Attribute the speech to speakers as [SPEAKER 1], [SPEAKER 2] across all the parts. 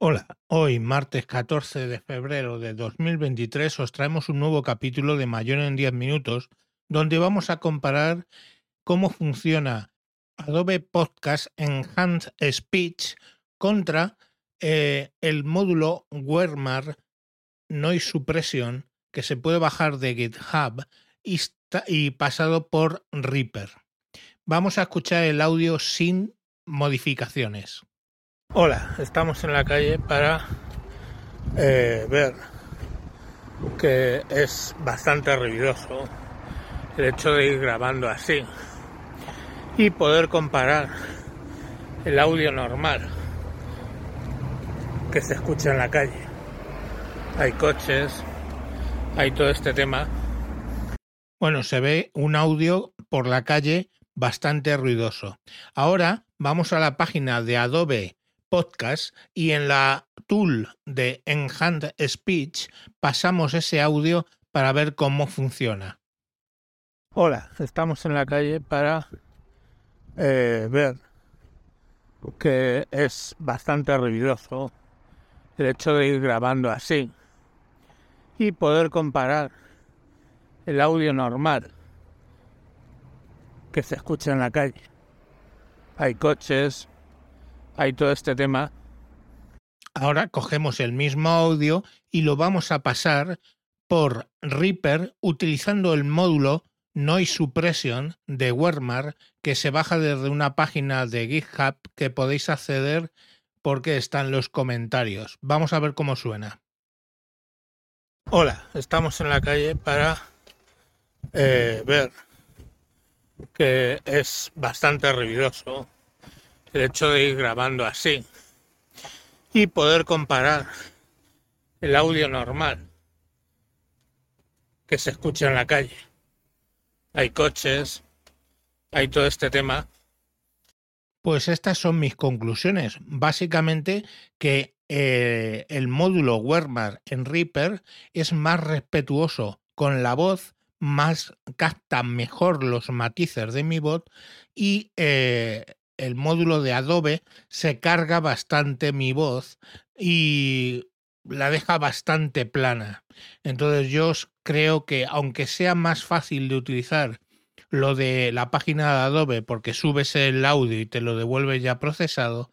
[SPEAKER 1] Hola, hoy martes 14 de febrero de 2023 os traemos un nuevo capítulo de Mayor en 10 minutos donde vamos a comparar cómo funciona Adobe Podcast Enhanced Speech contra eh, el módulo Wermar Noise Suppression que se puede bajar de GitHub y, y pasado por Reaper. Vamos a escuchar el audio sin modificaciones. Hola, estamos en la calle para eh, ver que es bastante ruidoso el hecho de ir grabando así y poder comparar el audio normal que se escucha en la calle. Hay coches, hay todo este tema. Bueno, se ve un audio por la calle bastante ruidoso. Ahora vamos a la página de Adobe Podcast y en la tool de Enhanced Speech pasamos ese audio para ver cómo funciona. Hola, estamos en la calle para eh, ver que es bastante ruidoso el hecho de ir grabando así y poder comparar el audio normal que se escucha en la calle. Hay coches, hay todo este tema. Ahora cogemos el mismo audio y lo vamos a pasar por Reaper utilizando el módulo Noise Suppression de Wermar que se baja desde una página de GitHub que podéis acceder porque están los comentarios. Vamos a ver cómo suena. Hola, estamos en la calle para eh, ver que es bastante ruidoso el hecho de ir grabando así y poder comparar el audio normal que se escucha en la calle. Hay coches, hay todo este tema. Pues estas son mis conclusiones. Básicamente que eh, el módulo Wermar en Reaper es más respetuoso con la voz, más capta mejor los matices de mi voz y eh, el módulo de Adobe se carga bastante mi voz y la deja bastante plana. Entonces yo creo que aunque sea más fácil de utilizar lo de la página de Adobe porque subes el audio y te lo devuelve ya procesado,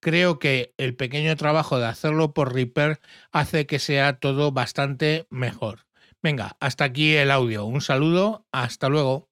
[SPEAKER 1] creo que el pequeño trabajo de hacerlo por Reaper hace que sea todo bastante mejor. Venga, hasta aquí el audio. Un saludo, hasta luego.